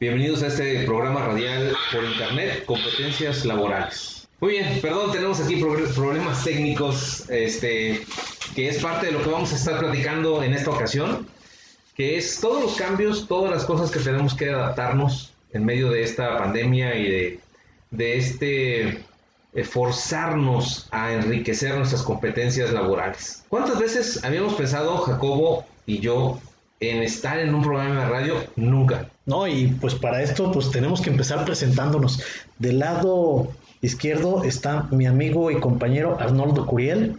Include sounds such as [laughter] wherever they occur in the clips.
Bienvenidos a este programa radial por internet, competencias laborales. Muy bien, perdón, tenemos aquí problemas técnicos, este, que es parte de lo que vamos a estar platicando en esta ocasión, que es todos los cambios, todas las cosas que tenemos que adaptarnos en medio de esta pandemia y de, de este forzarnos a enriquecer nuestras competencias laborales. ¿Cuántas veces habíamos pensado, Jacobo y yo, en estar en un programa de radio? Nunca. No, y pues para esto pues tenemos que empezar presentándonos. Del lado izquierdo está mi amigo y compañero Arnoldo Curiel.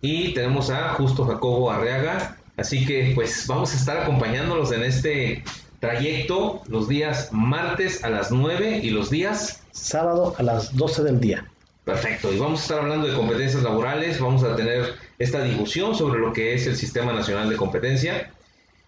Y tenemos a Justo Jacobo Arriaga. Así que pues vamos a estar acompañándolos en este trayecto los días martes a las 9 y los días sábado a las 12 del día. Perfecto, y vamos a estar hablando de competencias laborales, vamos a tener esta discusión sobre lo que es el Sistema Nacional de Competencia.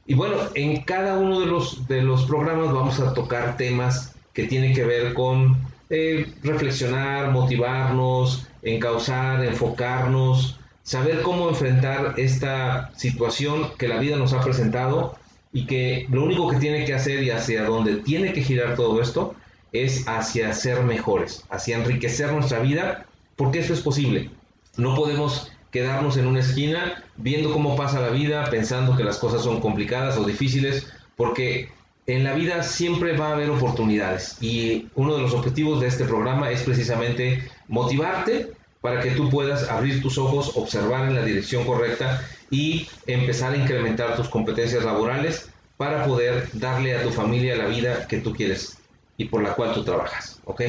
Y bueno, en cada uno de los, de los programas vamos a tocar temas que tienen que ver con eh, reflexionar, motivarnos, encauzar, enfocarnos, saber cómo enfrentar esta situación que la vida nos ha presentado y que lo único que tiene que hacer y hacia dónde tiene que girar todo esto es hacia ser mejores, hacia enriquecer nuestra vida, porque eso es posible. No podemos quedarnos en una esquina viendo cómo pasa la vida, pensando que las cosas son complicadas o difíciles, porque en la vida siempre va a haber oportunidades y uno de los objetivos de este programa es precisamente motivarte para que tú puedas abrir tus ojos, observar en la dirección correcta y empezar a incrementar tus competencias laborales para poder darle a tu familia la vida que tú quieres y por la cual tú trabajas, ¿ok?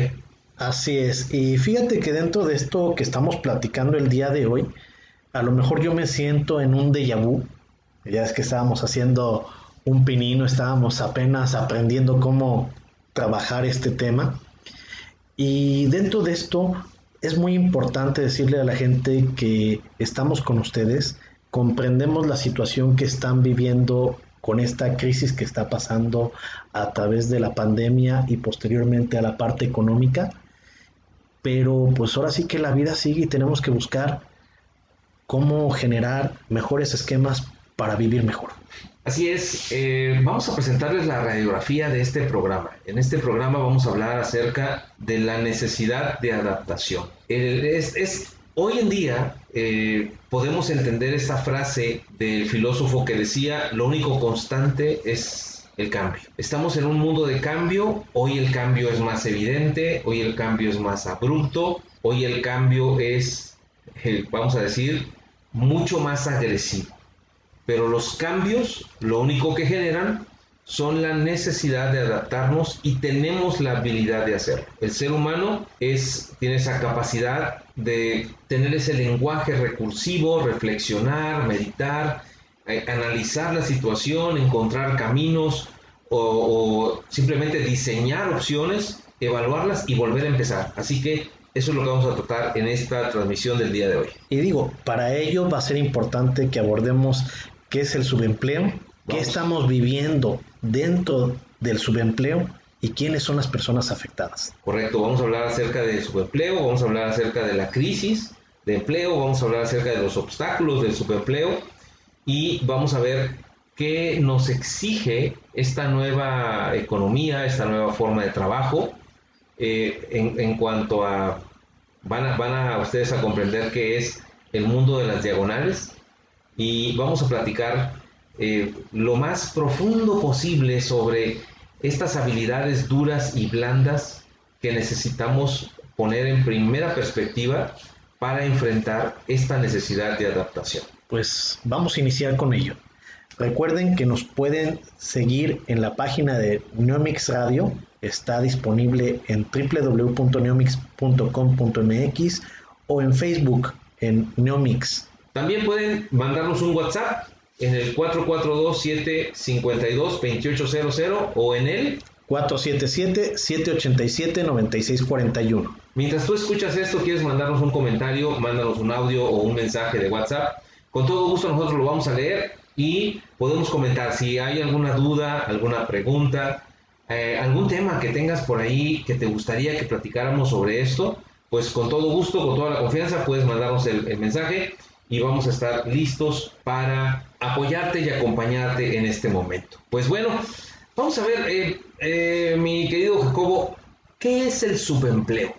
Así es, y fíjate que dentro de esto que estamos platicando el día de hoy, a lo mejor yo me siento en un déjà vu, ya es que estábamos haciendo un pinino, estábamos apenas aprendiendo cómo trabajar este tema, y dentro de esto es muy importante decirle a la gente que estamos con ustedes, comprendemos la situación que están viviendo con esta crisis que está pasando a través de la pandemia y posteriormente a la parte económica. Pero pues ahora sí que la vida sigue y tenemos que buscar cómo generar mejores esquemas para vivir mejor. Así es, eh, vamos a presentarles la radiografía de este programa. En este programa vamos a hablar acerca de la necesidad de adaptación. Hoy en día eh, podemos entender esta frase del filósofo que decía, lo único constante es el cambio. Estamos en un mundo de cambio, hoy el cambio es más evidente, hoy el cambio es más abrupto, hoy el cambio es, vamos a decir, mucho más agresivo. Pero los cambios lo único que generan son la necesidad de adaptarnos y tenemos la habilidad de hacerlo. El ser humano es, tiene esa capacidad de tener ese lenguaje recursivo, reflexionar, meditar, analizar la situación, encontrar caminos o, simplemente diseñar opciones, evaluarlas y volver a empezar. Así que eso es lo que vamos a tratar en esta transmisión del día de hoy. Y digo, para ello va a ser importante que abordemos qué es el subempleo, qué estamos viviendo dentro del subempleo y quiénes son las personas afectadas. Correcto, vamos a hablar acerca del subempleo, vamos a hablar acerca de la crisis de empleo, vamos a hablar acerca de los obstáculos del subempleo y vamos a ver qué nos exige esta nueva economía, esta nueva forma de trabajo eh, en, cuanto a van, a, van a ustedes a comprender qué es el mundo de las diagonales y vamos a platicar eh, lo más profundo posible sobre estas habilidades duras y blandas que necesitamos poner en primera perspectiva para enfrentar esta necesidad de adaptación. Pues vamos a iniciar con ello. Recuerden que nos pueden seguir en la página de Neomix Radio, está disponible en www.neomix.com.mx o en Facebook en Neomix. También pueden mandarnos un WhatsApp en el 442-752-2800 o en el 477-787-9641. Mientras tú escuchas esto, quieres mandarnos un comentario, mándanos un audio o un mensaje de WhatsApp. Con todo gusto nosotros lo vamos a leer y podemos comentar si hay alguna duda, alguna pregunta, eh, algún tema que tengas por ahí que te gustaría que platicáramos sobre esto, pues con todo gusto, con toda la confianza, puedes mandarnos el mensaje y vamos a estar listos para apoyarte y acompañarte en este momento. Pues bueno, vamos a ver, eh, eh, mi, Mi querido Jacobo, ¿qué es el subempleo?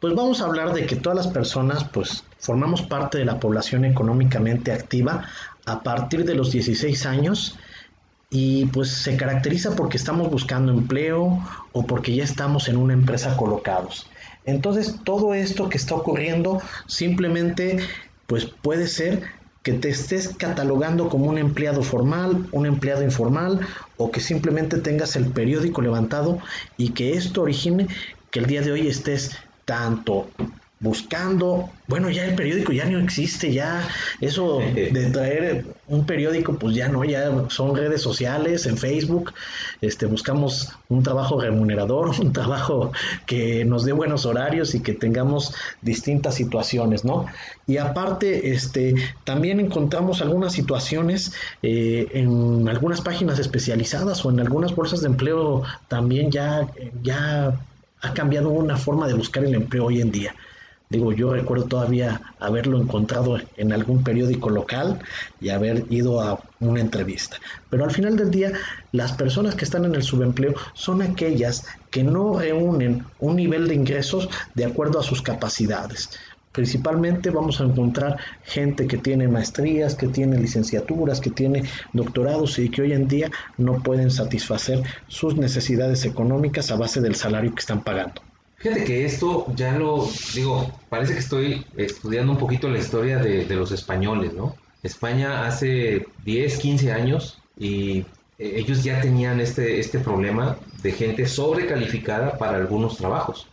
Pues vamos a hablar de que todas las personas pues formamos parte de la población económicamente activa a partir de los 16 años y pues se caracteriza porque estamos buscando empleo o porque ya estamos en una empresa colocados. Entonces todo esto que está ocurriendo simplemente pues puede ser que te estés catalogando como un empleado formal, un empleado informal o que simplemente tengas el periódico levantado y que esto origine que el día de hoy estés tanto buscando, bueno, ya el periódico ya no existe, ya eso de traer un periódico, pues ya no, ya son redes sociales, en Facebook, este, buscamos un trabajo remunerador, [laughs] un trabajo que nos dé buenos horarios y que tengamos distintas situaciones, ¿no? Y aparte, este, también encontramos algunas situaciones eh, en algunas páginas especializadas o en algunas bolsas de empleo también ya, ya ha cambiado una forma de buscar el empleo hoy en día. Digo, yo recuerdo todavía haberlo encontrado en algún periódico local y haber ido a una entrevista. Pero al final del día, las personas que están en el subempleo son aquellas que no reúnen un nivel de ingresos de acuerdo a sus capacidades. Principalmente vamos a encontrar gente que tiene maestrías, que tiene licenciaturas, que tiene doctorados y que hoy en día no pueden satisfacer sus necesidades económicas a base del salario que están pagando. Fíjate que esto ya lo digo, parece que estoy estudiando un poquito la historia de, los españoles, ¿no? España hace 10, 15 años y eh, ellos ya tenían este, este problema de gente sobrecalificada para algunos trabajos.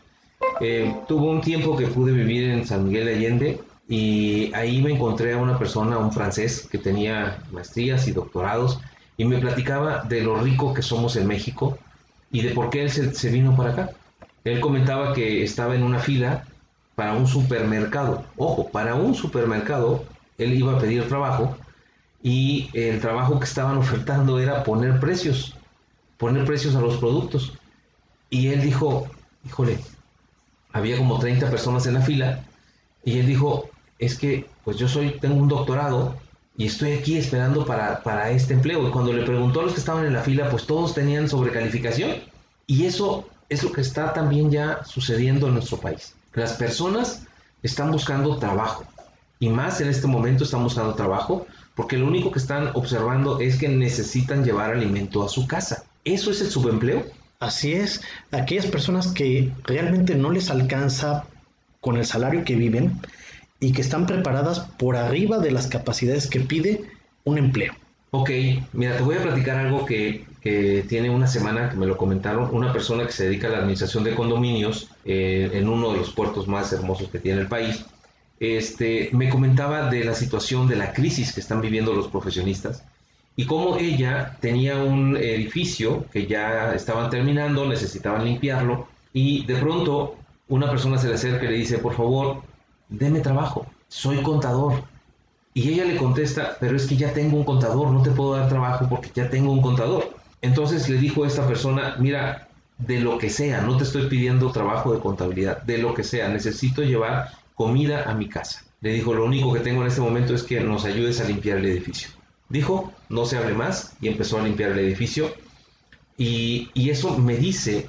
Eh, tuvo un tiempo que pude vivir en San Miguel de Allende y ahí me encontré a una persona, un francés, que tenía maestrías y doctorados y me platicaba de lo rico que somos en México y de por qué él se vino para acá. Él comentaba que estaba en una fila para un supermercado. Ojo, para un supermercado, él iba a pedir trabajo y el trabajo que estaban [laughs] ofertando era poner precios, poner precios a los productos. Y él dijo, híjole, había como 30 personas en la fila y él dijo, es que pues yo soy, tengo un doctorado y estoy aquí esperando para, para este empleo. Y cuando le preguntó a los que estaban en la fila, pues todos tenían sobrecalificación. Y eso es lo que está también ya sucediendo en nuestro país. Las personas están buscando trabajo y más en este momento están buscando trabajo porque lo único que están observando es que necesitan llevar alimento a su casa. ¿Eso es el subempleo? Así es, aquellas personas que realmente no les alcanza con el salario que viven y que están preparadas por arriba de las capacidades que pide un empleo. Ok, mira, te voy a platicar algo que, tiene una semana que me lo comentaron, una persona que se dedica a la administración de condominios eh, en uno de los puertos más hermosos que tiene el país. Este, me comentaba de la situación de la crisis que están viviendo los profesionistas y cómo ella tenía un edificio que ya estaban terminando, necesitaban limpiarlo y de pronto una persona se le acerca y le dice, por favor, deme trabajo, soy contador, y ella le contesta, pero es que ya tengo un contador, no te puedo dar trabajo porque ya tengo un contador. Entonces le dijo a esta persona, mira, de lo que sea, no te estoy pidiendo trabajo de contabilidad, de lo que sea, necesito llevar comida a mi casa. Le dijo, lo único que tengo en este momento es que nos ayudes a limpiar el edificio. Dijo, no se hable más y empezó a limpiar el edificio. Y, y eso me dice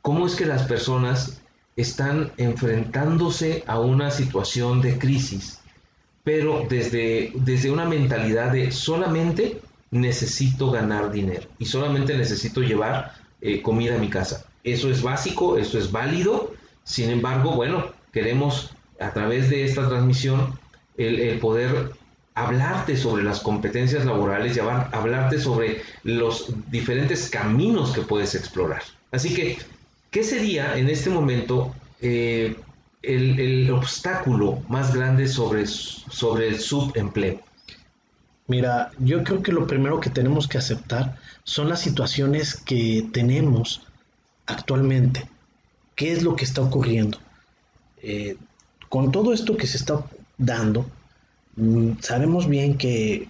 cómo es que las personas están enfrentándose a una situación de crisis pero desde, desde una mentalidad de solamente necesito ganar dinero y solamente necesito llevar eh, comida a mi casa. Eso es básico, eso es válido, sin embargo, bueno, queremos a través de esta transmisión el, poder hablarte sobre las competencias laborales y hablarte sobre los diferentes caminos que puedes explorar. Así que, ¿qué sería en este momento eh, el, obstáculo más grande sobre, sobre el subempleo? Mira, yo creo que lo primero que tenemos que aceptar son las situaciones que tenemos actualmente. ¿Qué es lo que está ocurriendo? Eh, con todo esto que se está dando, mm, sabemos bien que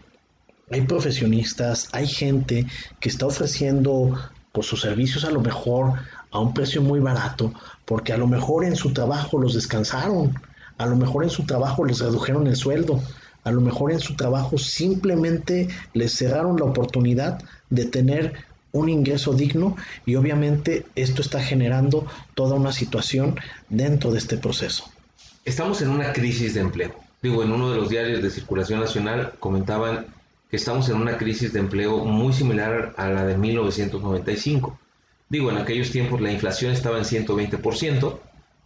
hay profesionistas, hay gente que está ofreciendo por sus servicios a lo mejor a un precio muy barato, porque a lo mejor en su trabajo los descansaron, a lo mejor en su trabajo les redujeron el sueldo, a lo mejor en su trabajo simplemente les cerraron la oportunidad de tener un ingreso digno y obviamente esto está generando toda una situación dentro de este proceso. Estamos en una crisis de empleo. Digo, en uno de los diarios de circulación nacional comentaban que estamos en una crisis de empleo muy similar a la de 1995. Digo, en aquellos tiempos la inflación estaba en 120%,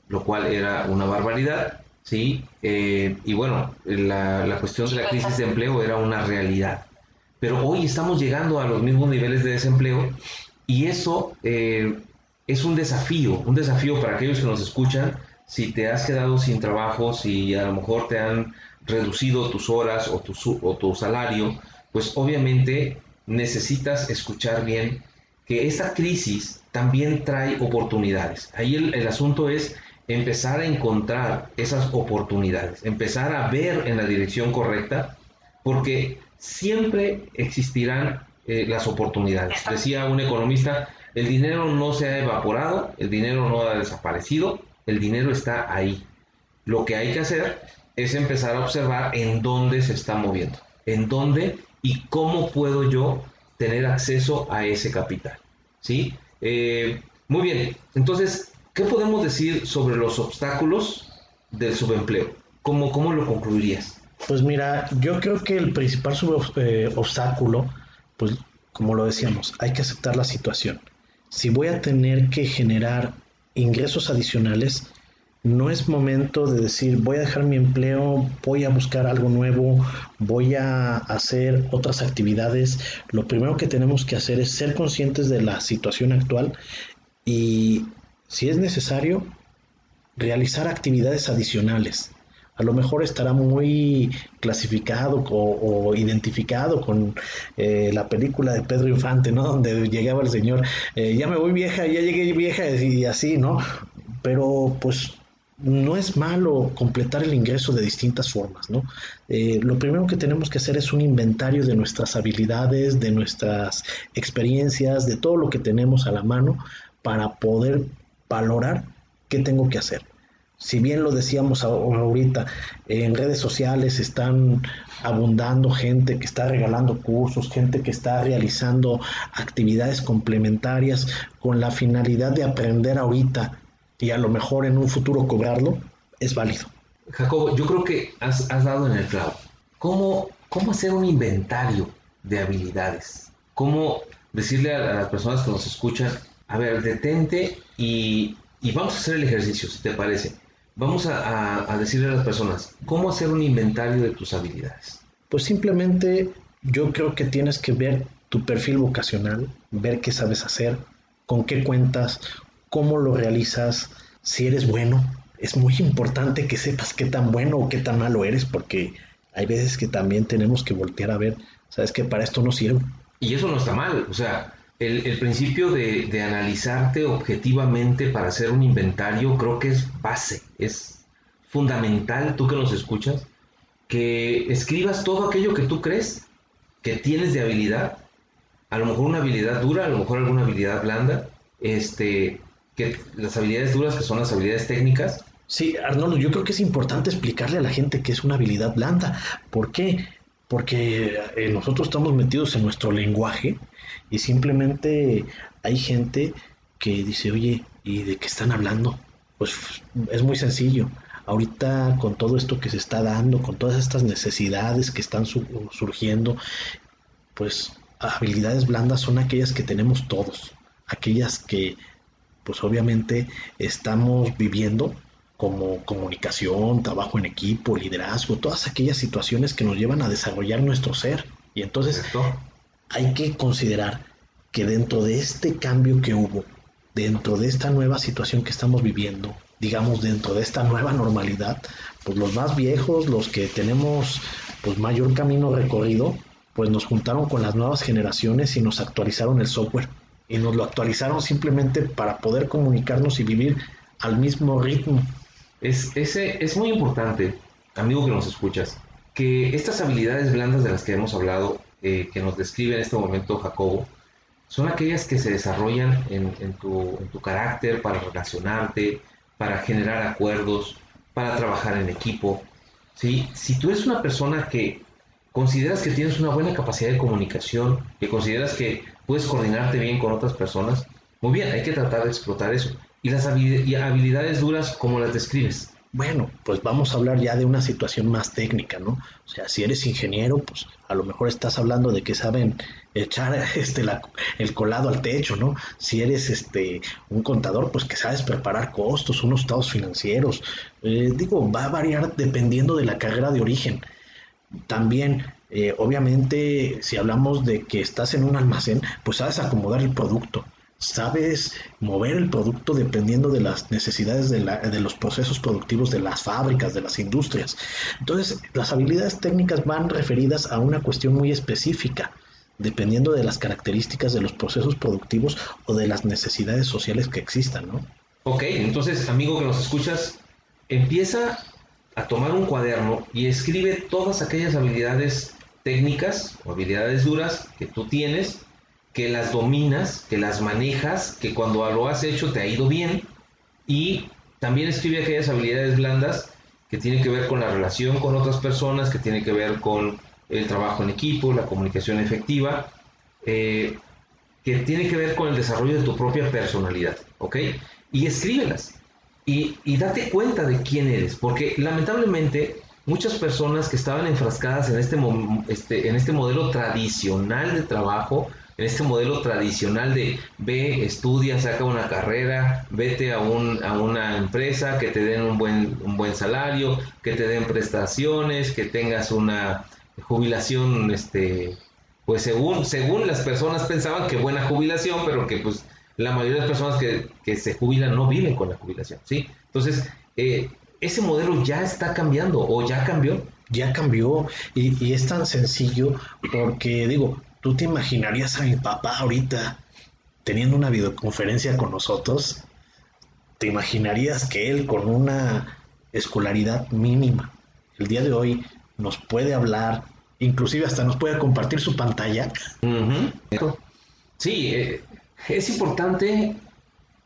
lo cual era una barbaridad, ¿sí? Eh, y bueno, la, la cuestión de la crisis de empleo era una realidad. Pero hoy estamos llegando a los mismos niveles de desempleo y eso eh, es un desafío, un desafío para aquellos que nos escuchan. Si te has quedado sin trabajo, si a lo mejor te han reducido tus horas o tu, o tu salario, pues obviamente necesitas escuchar bien que esta crisis también trae oportunidades. Ahí el, el, asunto es empezar a encontrar esas oportunidades, empezar a ver en la dirección correcta, porque siempre existirán eh, las oportunidades. Decía un economista, el dinero no se ha evaporado, el dinero no ha desaparecido, el dinero está ahí. Lo que hay que hacer es empezar a observar en dónde se está moviendo, en dónde y cómo puedo yo tener acceso a ese capital. ¿Sí? Eh, muy bien, entonces, ¿qué podemos decir sobre los obstáculos del subempleo? ¿Cómo, cómo lo concluirías? Pues mira, yo creo que el principal eh, obstáculo, pues como lo decíamos, hay que aceptar la situación. Si voy a tener que generar ingresos adicionales, no es momento de decir voy a dejar mi empleo, voy a buscar algo nuevo, voy a hacer otras actividades. Lo primero que tenemos que hacer es ser conscientes de la situación actual y, si es necesario, realizar actividades adicionales. A lo mejor estará muy clasificado o, identificado con eh, la película de Pedro Infante, ¿no? [laughs] Donde llegaba el señor, eh, ya me voy vieja, ya llegué vieja y así, ¿no? Pero pues no es malo completar el ingreso de distintas formas, ¿no? Eh, lo primero que tenemos que hacer es un inventario de nuestras habilidades, de nuestras experiencias, de todo lo que tenemos a la mano para poder valorar qué tengo que hacer. Si bien lo decíamos ahorita, en redes sociales están abundando gente que está regalando cursos, gente que está realizando actividades complementarias con la finalidad de aprender ahorita y a lo mejor en un futuro cobrarlo, es válido. Jacobo, yo creo que has, dado en el clavo. ¿Cómo, ¿Cómo hacer un inventario de habilidades? ¿Cómo decirle a, las personas que nos escuchan, a ver, detente y, vamos a hacer el ejercicio, si te parece? Vamos a, a decirle a las personas, ¿cómo hacer un inventario de tus habilidades? Pues simplemente yo creo que tienes que ver tu perfil vocacional, ver qué sabes hacer, con qué cuentas, cómo lo realizas, si eres bueno. Es muy importante que sepas qué tan bueno o qué tan malo eres, porque hay veces que también tenemos que voltear a ver, sabes que para esto no sirve. Y eso no está mal, o sea, el, principio de, de, analizarte objetivamente para hacer un inventario creo que es base, es fundamental, tú que nos escuchas, que escribas todo aquello que tú crees que tienes de habilidad, a lo mejor una habilidad dura, a lo mejor alguna habilidad blanda, este, que las habilidades duras, que son las habilidades técnicas. Sí, Arnoldo, yo creo que es importante explicarle a la gente que es una habilidad blanda. ¿Por qué? Porque eh, nosotros estamos metidos en nuestro lenguaje y simplemente hay gente que dice, oye, ¿y de qué están hablando? Pues es muy sencillo. Ahorita con todo esto que se está dando, con todas estas necesidades que están surgiendo, pues habilidades blandas son aquellas que tenemos todos, aquellas que pues obviamente estamos viviendo como comunicación, trabajo en equipo, liderazgo, todas aquellas situaciones que nos llevan a desarrollar nuestro ser. Y entonces hay que considerar que dentro de este cambio que hubo, dentro de esta nueva situación que estamos viviendo, digamos dentro de esta nueva normalidad, pues los más viejos, los que tenemos pues mayor camino recorrido, pues nos juntaron con las nuevas generaciones y nos actualizaron el software y nos lo actualizaron simplemente para poder comunicarnos y vivir al mismo ritmo. Es, ese, es muy importante, amigo que nos escuchas, que estas habilidades blandas de las que hemos hablado, eh, que nos describe en este momento Jacobo, son aquellas que se desarrollan en, tu, en tu carácter para relacionarte, para generar acuerdos, para trabajar en equipo. ¿sí? Si tú eres una persona que consideras que tienes una buena capacidad de comunicación, que consideras que puedes coordinarte bien con otras personas. Muy bien, hay que tratar de explotar eso. ¿Y las habilidades duras, cómo las describes? Bueno, pues vamos a hablar ya de una situación más técnica, ¿no? O sea, si eres ingeniero, pues a lo mejor estás hablando de que saben echar [laughs] este el colado al techo, ¿no? Si eres este un contador, pues que sabes preparar costos, unos estados financieros. Eh, digo, va a variar dependiendo de la carrera de origen. También, eh, obviamente, si hablamos de que estás en un almacén, pues sabes acomodar el producto sabes mover el producto dependiendo de las necesidades de, de, los procesos productivos de las fábricas, de las industrias. Entonces, las habilidades técnicas van referidas a una cuestión muy específica, dependiendo de las características de los procesos productivos o de las necesidades sociales que existan, ¿no? Ok, entonces, amigo que nos escuchas, empieza a tomar un cuaderno y escribe todas aquellas habilidades técnicas o habilidades duras que tú tienes que las dominas, que las manejas, que cuando lo has hecho te ha ido bien y también escribe aquellas habilidades blandas que tienen que ver con la relación con otras personas, que tienen que ver con el trabajo en equipo, la comunicación efectiva, eh, que tiene que ver con el desarrollo de tu propia personalidad, ¿ok? Y escríbelas y, y date cuenta de quién eres, porque lamentablemente muchas personas que estaban enfrascadas en este, este, en este modelo tradicional de trabajo, en este modelo tradicional de ve, estudia, saca una carrera, vete a, un, a una empresa que te den un buen, un buen salario, que te den prestaciones, que tengas una jubilación, este, pues según, según las personas pensaban que buena jubilación, pero que pues la mayoría de las personas que, se jubilan no viven con la jubilación, ¿sí? Entonces, eh, ese modelo ya está cambiando o ya cambió. Ya cambió y, y es tan sencillo porque digo, ¿Tú te imaginarías a mi papá ahorita teniendo una videoconferencia con nosotros? ¿Te imaginarías que él con una escolaridad mínima el día de hoy nos puede hablar, inclusive hasta nos puede compartir su pantalla? Sí, eh, es importante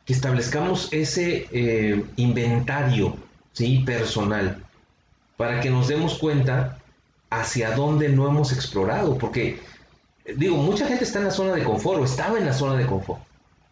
que establezcamos ese eh, inventario ¿sí? personal para que nos demos cuenta hacia dónde no hemos explorado, porque digo, mucha gente está en la zona de confort o estaba en la zona de confort,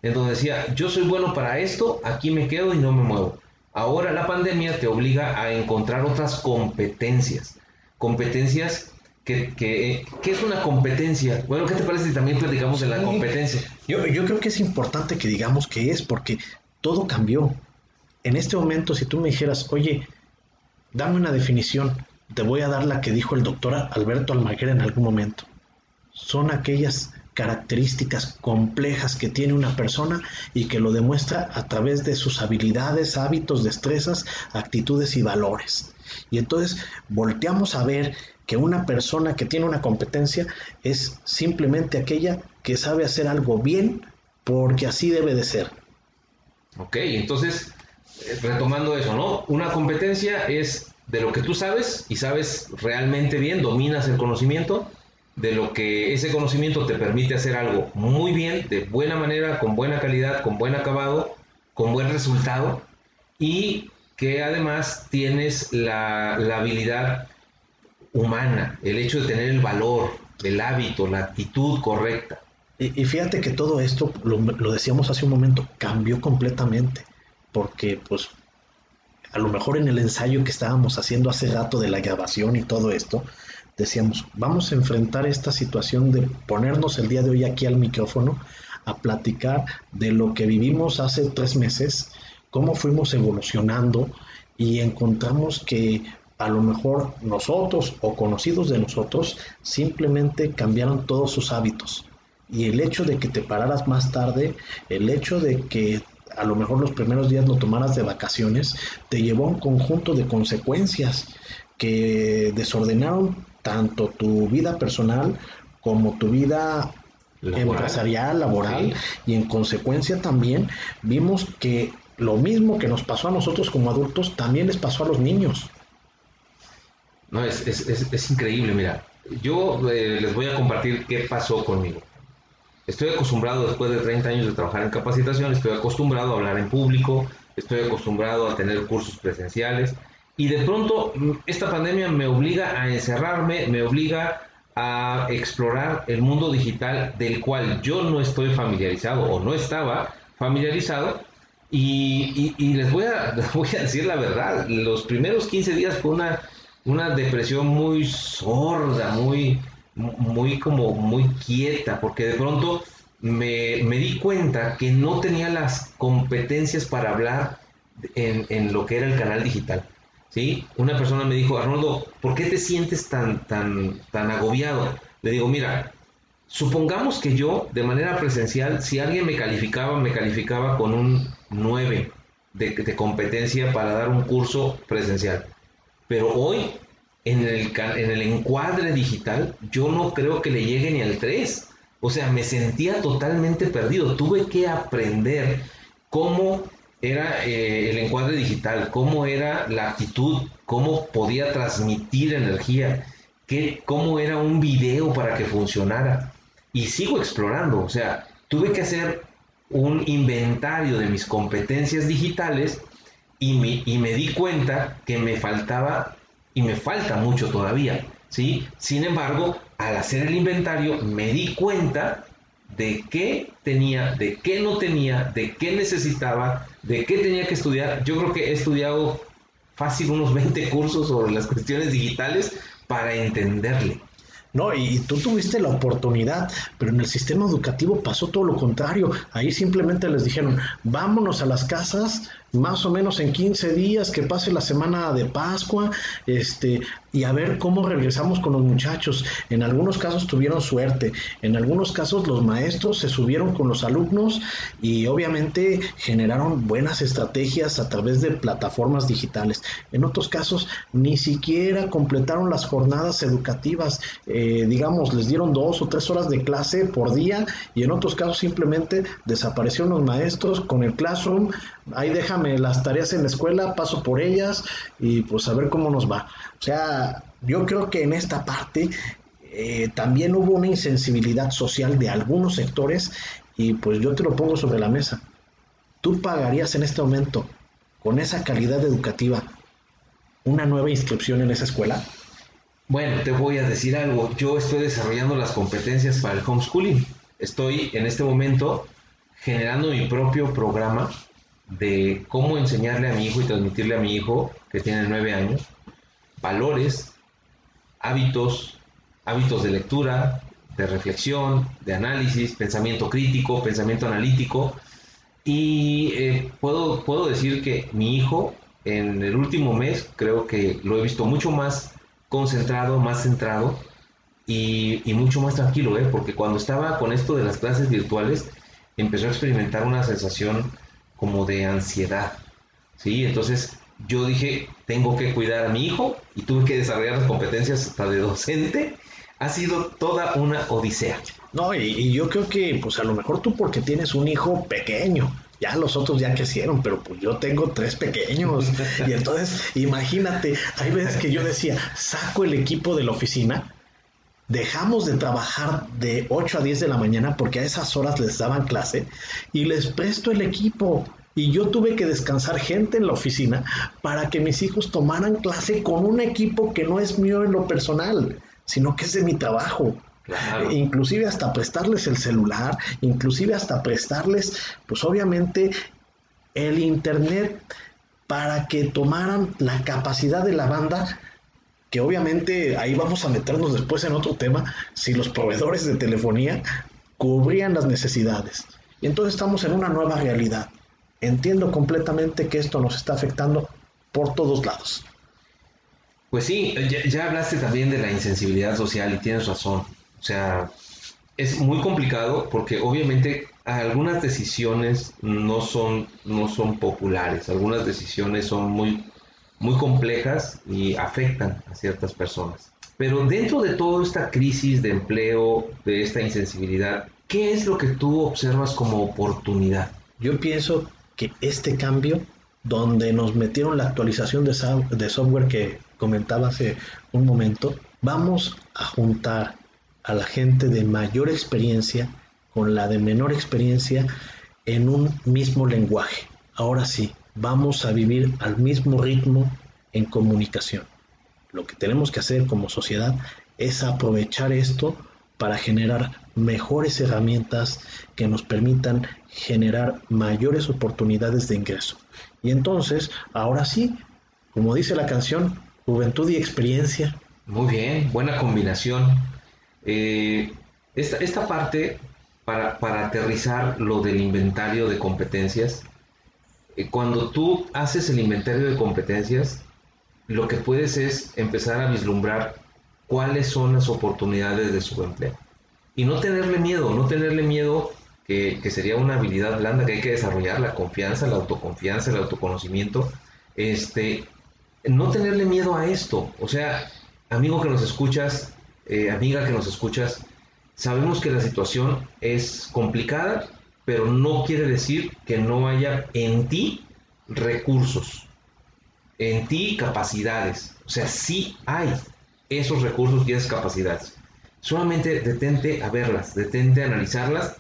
en donde decía, yo soy bueno para esto, aquí me quedo y no me muevo. Ahora la pandemia te obliga a encontrar otras competencias, competencias que, que, ¿qué es una competencia? Bueno, ¿qué te parece si también platicamos de la competencia? Yo, yo creo que es importante que digamos qué es, porque todo cambió. En este momento, si tú me dijeras, oye, dame una definición, te voy a dar la que dijo el doctor Alberto Almaguer en algún momento son aquellas características complejas que tiene una persona y que lo demuestra a través de sus habilidades, hábitos, destrezas, actitudes y valores. Y entonces volteamos a ver que una persona que tiene una competencia es simplemente aquella que sabe hacer algo bien porque así debe de ser. Ok, entonces, eh, retomando eso, ¿no? Una competencia es de lo que tú sabes y sabes realmente bien, dominas el conocimiento de lo que ese conocimiento te permite hacer algo muy bien, de buena manera, con buena calidad, con buen acabado, con buen resultado y que además tienes la, habilidad humana, el hecho de tener el valor, el hábito, la actitud correcta. Y, fíjate que todo esto, lo, lo, decíamos hace un momento, cambió completamente, porque pues a lo mejor en el ensayo que estábamos haciendo hace rato de la grabación y todo esto, decíamos, vamos a enfrentar esta situación de ponernos el día de hoy aquí al micrófono a platicar de lo que vivimos hace tres meses, cómo fuimos evolucionando y encontramos que a lo mejor nosotros o conocidos de nosotros simplemente cambiaron todos sus hábitos. Y el hecho de que te pararas más tarde, el hecho de que a lo mejor los primeros días no tomaras de vacaciones, te llevó a un conjunto de consecuencias que desordenaron tanto tu vida personal como tu vida empresarial, laboral, y en consecuencia también vimos que lo mismo que nos pasó a nosotros como adultos también les pasó a los niños. No, es, es, es, increíble, mira, yo eh, les voy a compartir qué pasó conmigo. Estoy acostumbrado después de 30 años de trabajar en capacitación, estoy acostumbrado a hablar en público, estoy acostumbrado a tener cursos presenciales, y de pronto mm, esta pandemia me obliga a encerrarme, me obliga a explorar el mundo digital del cual yo no estoy familiarizado o no estaba familiarizado. Y, les, voy a, [laughs] voy a decir la verdad, los primeros 15 días fue una, una depresión muy sorda, muy, muy como muy quieta, porque de pronto me, me, di cuenta que no tenía las competencias para hablar en, en, lo que era el canal digital. ¿Sí? Una persona me dijo, Arnoldo, ¿por qué te sientes tan, tan, tan agobiado? Le digo, mira, supongamos que yo de manera presencial, si alguien me calificaba, me calificaba con un 9 de, competencia para dar un curso presencial. Pero hoy en el, en el encuadre digital, yo no creo que le llegue ni al 3. O sea, me sentía totalmente perdido. Tuve que aprender cómo era eh, el encuadre digital, cómo era la actitud, cómo podía transmitir energía, qué, cómo era un video para que funcionara. Y sigo explorando, o sea, tuve que hacer un inventario de mis competencias digitales y me, y me di cuenta que me faltaba y me falta mucho todavía, ¿sí? Sin embargo, al hacer el inventario me di cuenta de qué tenía, de qué no tenía, de qué necesitaba, de qué tenía que estudiar. Yo creo que he estudiado fácil unos [laughs] 20 cursos sobre las cuestiones digitales para entenderle. No, y tú tuviste la oportunidad, pero en el sistema educativo pasó todo lo contrario. Ahí simplemente les dijeron, vámonos a las casas, más o menos en 15 días, que pase la semana de Pascua, este, y a ver cómo regresamos con los muchachos. En algunos casos tuvieron suerte, en algunos casos los maestros se subieron con los alumnos y obviamente generaron buenas estrategias a través de plataformas digitales. En otros casos ni siquiera completaron las jornadas educativas, eh, digamos, les dieron dos o tres horas de clase por día y en otros casos simplemente desaparecieron los maestros con el classroom, ahí déjame las tareas en la escuela, paso por ellas y pues a ver cómo nos va. O sea, yo creo que en esta parte eh, también hubo una insensibilidad social de algunos sectores y pues yo te lo pongo sobre la mesa. ¿Tú pagarías en este momento, con esa calidad educativa, una nueva inscripción en esa escuela? Bueno, te voy a decir algo. Yo estoy desarrollando las competencias para el homeschooling. Estoy en este momento generando mi propio programa de cómo enseñarle a mi hijo y transmitirle a mi hijo, que tiene nueve años, valores, hábitos, hábitos de lectura, de reflexión, de análisis, pensamiento crítico, pensamiento analítico. Y eh, puedo, puedo decir que mi hijo en el último mes creo que lo he visto mucho más concentrado, más centrado y, y mucho más tranquilo, ¿eh? porque cuando estaba con esto de las clases virtuales empezó a experimentar una sensación como de ansiedad, ¿sí? Entonces yo dije, tengo que cuidar a mi hijo y tuve que desarrollar las competencias hasta de docente. Ha sido toda una odisea. No, y, yo creo que, pues a lo mejor tú porque tienes un hijo pequeño, ya los otros ya crecieron, pero pues yo tengo tres pequeños. [laughs] y entonces, imagínate, hay veces que yo decía, saco el equipo de la oficina, dejamos de trabajar de 8 a 10 de la mañana porque a esas horas les daban clase y les presto el equipo. Y yo tuve que descansar gente en la oficina para que mis hijos tomaran clase con un equipo que no es mío en lo personal, sino que es de mi trabajo. Inclusive hasta prestarles el celular, inclusive hasta prestarles, pues obviamente, el internet para que tomaran la capacidad de la banda que obviamente ahí vamos a meternos después en otro tema, si los proveedores de telefonía cubrían las necesidades. Y entonces estamos en una nueva realidad. Entiendo completamente que esto nos está afectando por todos lados. Pues sí, ya, hablaste también de la insensibilidad social y tienes razón. O sea, es muy complicado porque obviamente algunas decisiones no son, no son populares, algunas decisiones son muy muy complejas y afectan a ciertas personas. Pero dentro de toda esta crisis de empleo, de esta insensibilidad, ¿qué es lo que tú observas como oportunidad? Yo pienso que este cambio, donde nos metieron la actualización de, de software que comentaba hace un momento, vamos a juntar a la gente de mayor experiencia con la de menor experiencia en un mismo lenguaje. Ahora sí, vamos a vivir al mismo ritmo en comunicación. Lo que tenemos que hacer como sociedad es aprovechar esto para generar mejores herramientas que nos permitan generar mayores oportunidades de ingreso. Y entonces, ahora sí, como dice la canción, juventud y experiencia. Muy bien, buena combinación. Eh, esta, parte, para, aterrizar lo del inventario de competencias, cuando tú haces el inventario de competencias, lo que puedes es empezar a vislumbrar cuáles son las oportunidades de su empleo. Y no tenerle miedo, no tenerle miedo que, sería una habilidad blanda que hay que desarrollar, la confianza, la autoconfianza, el autoconocimiento. Este, no tenerle miedo a esto. O sea, amigo que nos escuchas, eh, amiga que nos escuchas, sabemos que la situación es complicada, pero no quiere decir que no haya en ti recursos, en ti capacidades. O sea, sí hay esos recursos y esas capacidades. Solamente detente a verlas, detente a analizarlas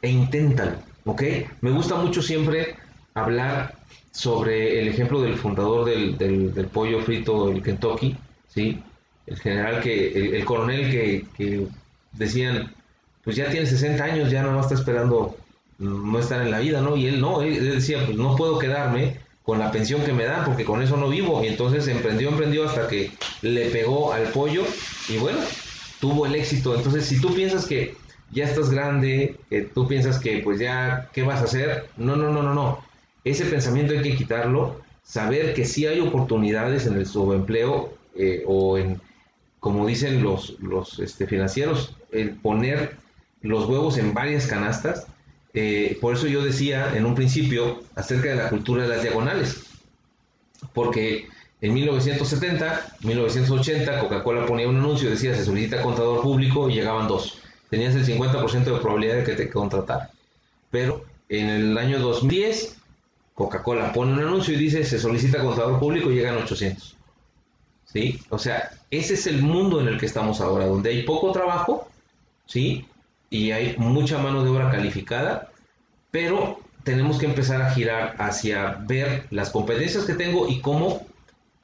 e inténtalo, ¿ok? Me gusta mucho siempre hablar sobre el ejemplo del fundador del, pollo frito del Kentucky, ¿sí? El general que, el, coronel que, que, decían, pues ya tiene 60 años, ya no está esperando no estar en la vida, ¿no? Y él no, él decía, pues no puedo quedarme con la pensión que me dan porque con eso no vivo. Y entonces emprendió, emprendió hasta que le pegó al pollo y bueno, tuvo el éxito. Entonces, si tú piensas que ya estás grande, que tú piensas que pues ya, ¿qué vas a hacer? No, no, no, no, no. Ese pensamiento hay que quitarlo, saber que sí hay oportunidades en el subempleo eh, o en, como dicen los, los este, financieros, el poner los huevos en varias canastas. Eh, por eso yo decía en un principio acerca de la cultura de las diagonales, porque en 1970, 1980, Coca-Cola ponía un anuncio, decía se solicita contador público y llegaban dos. Tenías el 50% de probabilidad de que te contratara. Pero en el año 2010, Coca-Cola pone un anuncio y dice se solicita contador público y llegan 800. ¿Sí? O sea, ese es el mundo en el que estamos ahora, donde hay poco trabajo, ¿sí? Y hay mucha mano de obra calificada, pero tenemos que empezar a girar hacia ver las competencias que tengo y cómo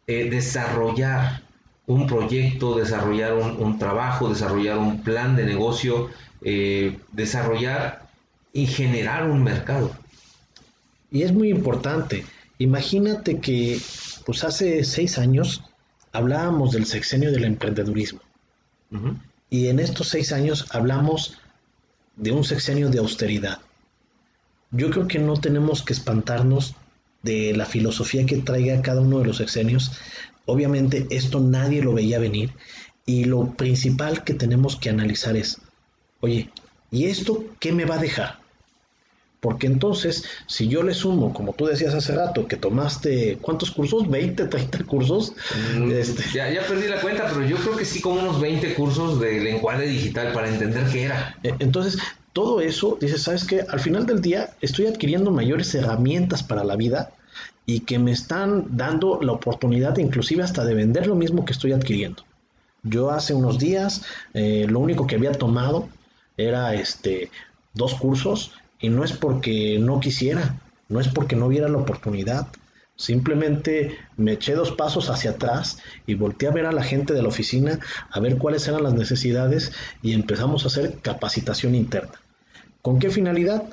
eh, desarrollar un proyecto, desarrollar un, trabajo, desarrollar un plan de negocio, eh, desarrollar y generar un mercado. Y es muy importante. Imagínate que pues hace seis años hablábamos del sexenio del emprendedurismo. Y en estos seis años hablamos de un sexenio de austeridad. Yo creo que no tenemos que espantarnos de la filosofía que traiga cada uno de los sexenios. Obviamente esto nadie lo veía venir y lo principal que tenemos que analizar es, oye, ¿y esto qué me va a dejar? Porque entonces, si yo le sumo, como tú decías hace rato, que tomaste, ¿cuántos cursos? [laughs] ¿20, 30 cursos? Mm, este... ya, ya perdí la cuenta, pero yo creo que sí como unos 20 cursos de lenguaje digital para entender qué era. E, entonces, todo eso, dices, ¿sabes qué? Al final del día estoy adquiriendo mayores herramientas para la vida y que me están dando la oportunidad inclusive hasta de vender lo mismo que estoy adquiriendo. Yo hace unos días eh, lo único que había tomado era este dos cursos y no es porque no quisiera, no es porque no viera la oportunidad. Simplemente me eché dos pasos hacia atrás y volteé a ver a la gente de la oficina, a ver cuáles eran las necesidades y empezamos a hacer capacitación interna. ¿Con qué finalidad?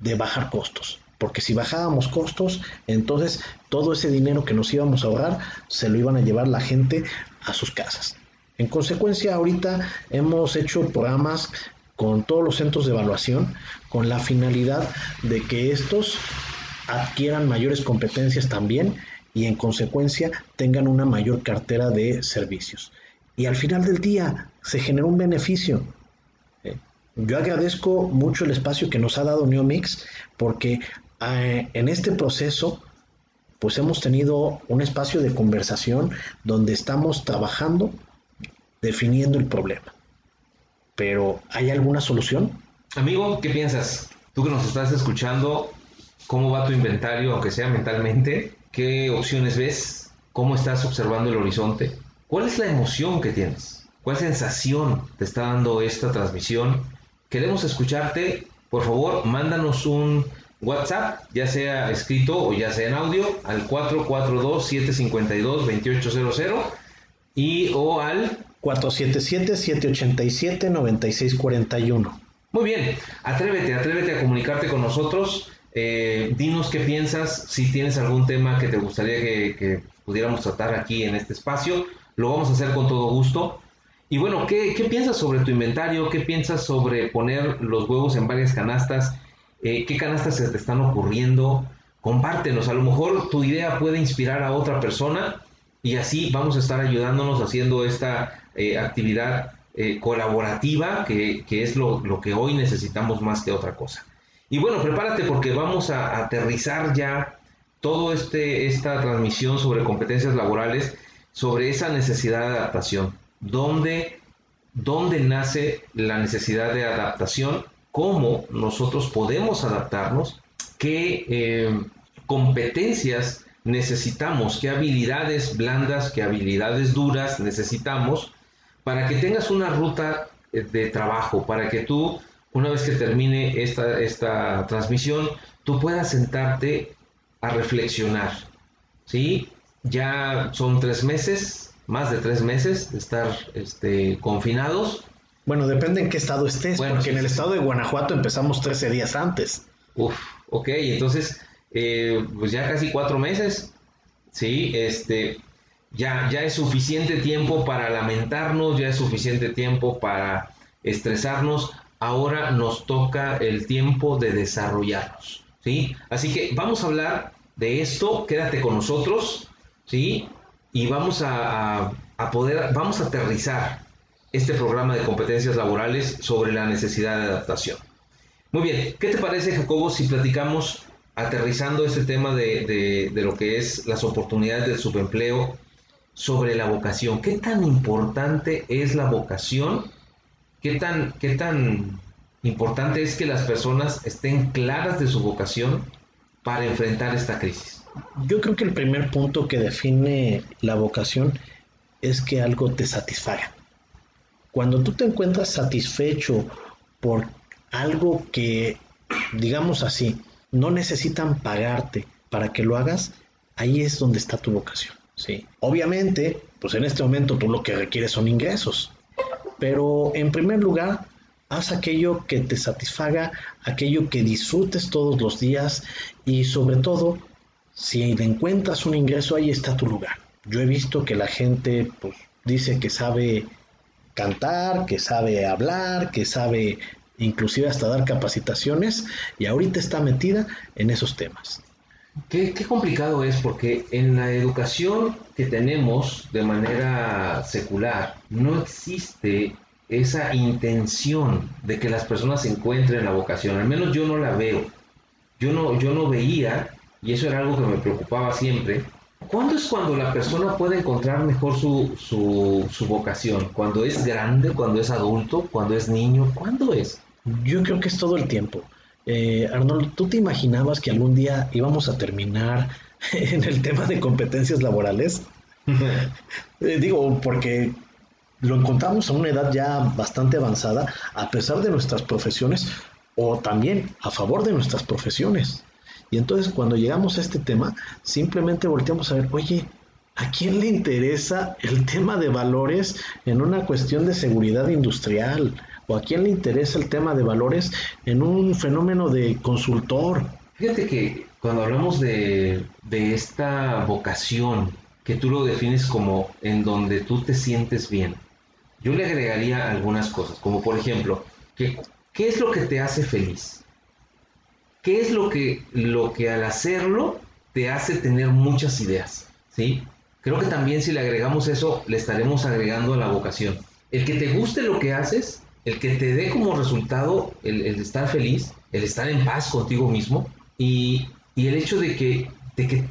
De bajar costos. Porque si bajábamos costos, entonces todo ese dinero que nos íbamos a ahorrar se lo iban a llevar la gente a sus casas. En consecuencia, ahorita hemos hecho programas con todos los centros de evaluación con la finalidad de que estos adquieran mayores competencias también y en consecuencia tengan una mayor cartera de servicios. Y al final del día se genera un beneficio. Yo agradezco mucho el espacio que nos ha dado Neomix porque eh, en este proceso pues hemos tenido un espacio de conversación donde estamos trabajando definiendo el problema. Pero ¿hay alguna solución? Amigo, ¿qué piensas? Tú que nos estás escuchando, ¿cómo va tu inventario, aunque sea mentalmente? ¿Qué opciones ves? ¿Cómo estás observando el horizonte? ¿Cuál es la emoción que tienes? ¿Cuál sensación te está dando esta transmisión? Queremos escucharte. Por favor, mándanos un WhatsApp, ya sea escrito o ya sea en audio, al 442-752-2800 y o al 477-787-9641. Muy bien, atrévete, atrévete a comunicarte con nosotros. Eh, dinos qué piensas, si tienes algún tema que te gustaría que, pudiéramos tratar aquí en este espacio, lo vamos a hacer con todo gusto. Y bueno, ¿qué, piensas sobre tu inventario? ¿Qué piensas sobre poner los huevos en varias canastas? Eh, ¿Qué canastas se te están ocurriendo? Compártenos, a lo mejor tu idea puede inspirar a otra persona y así vamos a estar ayudándonos haciendo esta eh, actividad eh, colaborativa, que, es lo, que hoy necesitamos más que otra cosa. Y bueno, prepárate porque vamos a aterrizar ya toda este, esta transmisión sobre competencias laborales, sobre esa necesidad de adaptación. ¿Dónde, dónde nace la necesidad de adaptación? ¿Cómo nosotros podemos adaptarnos? ¿Qué eh, competencias necesitamos? ¿Qué habilidades blandas, qué habilidades duras necesitamos para que tengas una ruta eh, de trabajo, para que tú, una vez que termine esta, esta transmisión, tú puedas sentarte a reflexionar. ¿Sí? Ya son tres meses, más de tres meses de estar este, confinados. Bueno, depende en qué estado estés, porque en el estado de Guanajuato empezamos 13 días antes. Uf, ok, entonces, eh, pues ya casi cuatro meses, sí, este, ya, ya es suficiente tiempo para lamentarnos, ya es suficiente tiempo para estresarnos, ahora nos toca el tiempo de desarrollarnos, ¿sí? Así que vamos a hablar de esto, quédate con nosotros, ¿sí? Y vamos a, a poder, vamos a aterrizar este programa de competencias laborales sobre la necesidad de adaptación. Muy bien, ¿qué te parece Jacobo si platicamos aterrizando este tema de, de, de lo que es las oportunidades del subempleo sobre la vocación. ¿Qué tan importante es la vocación? ¿Qué tan, qué tan importante es que las personas estén claras de su vocación para enfrentar esta crisis? Yo creo que el primer punto que define la vocación es que algo te satisfaga. Cuando tú te encuentras satisfecho por algo que, digamos así, no necesitan pagarte para que lo hagas, ahí es donde está tu vocación. Sí. Obviamente, pues en este momento tú lo que requieres son ingresos. Pero en primer lugar, haz aquello que te satisfaga, aquello que disfrutes todos los días y sobre todo, si encuentras un ingreso, ahí está tu lugar. Yo he visto que la gente pues, dice que sabe cantar, que sabe hablar, que sabe inclusive hasta dar capacitaciones y ahorita está metida en esos temas. Qué, complicado es porque en la educación que tenemos de manera secular no existe esa intención de que las personas encuentren la vocación, al menos yo no la veo. Yo no, yo no veía, y eso era algo que me preocupaba siempre, ¿cuándo es cuando la persona puede encontrar mejor su, su, su vocación? ¿Cuando es grande, cuando es adulto, cuando es niño? ¿Cuándo es? Yo creo que es todo el tiempo. Eh, Arnold, ¿tú te imaginabas que algún día íbamos a terminar [laughs] en el tema de competencias laborales? [laughs] Eh, digo, porque lo encontramos a una edad ya bastante avanzada, a pesar de nuestras profesiones o también a favor de nuestras profesiones. Y entonces cuando llegamos a este tema, simplemente volteamos a ver, oye, ¿a quién le interesa el tema de valores en una cuestión de seguridad industrial? A quién le interesa el tema de valores en un fenómeno de consultor. Fíjate que cuando hablamos de, esta vocación, que tú lo defines como en donde tú te sientes bien, yo le agregaría algunas cosas, como por ejemplo, que, ¿qué es lo que te hace feliz? ¿Qué es lo que, lo que al hacerlo te hace tener muchas ideas? ¿Sí? Creo que también si le agregamos eso, le estaremos agregando a la vocación. El que te guste lo que haces el que te dé como resultado el, estar feliz, el estar en paz contigo mismo y, el hecho de que, de que,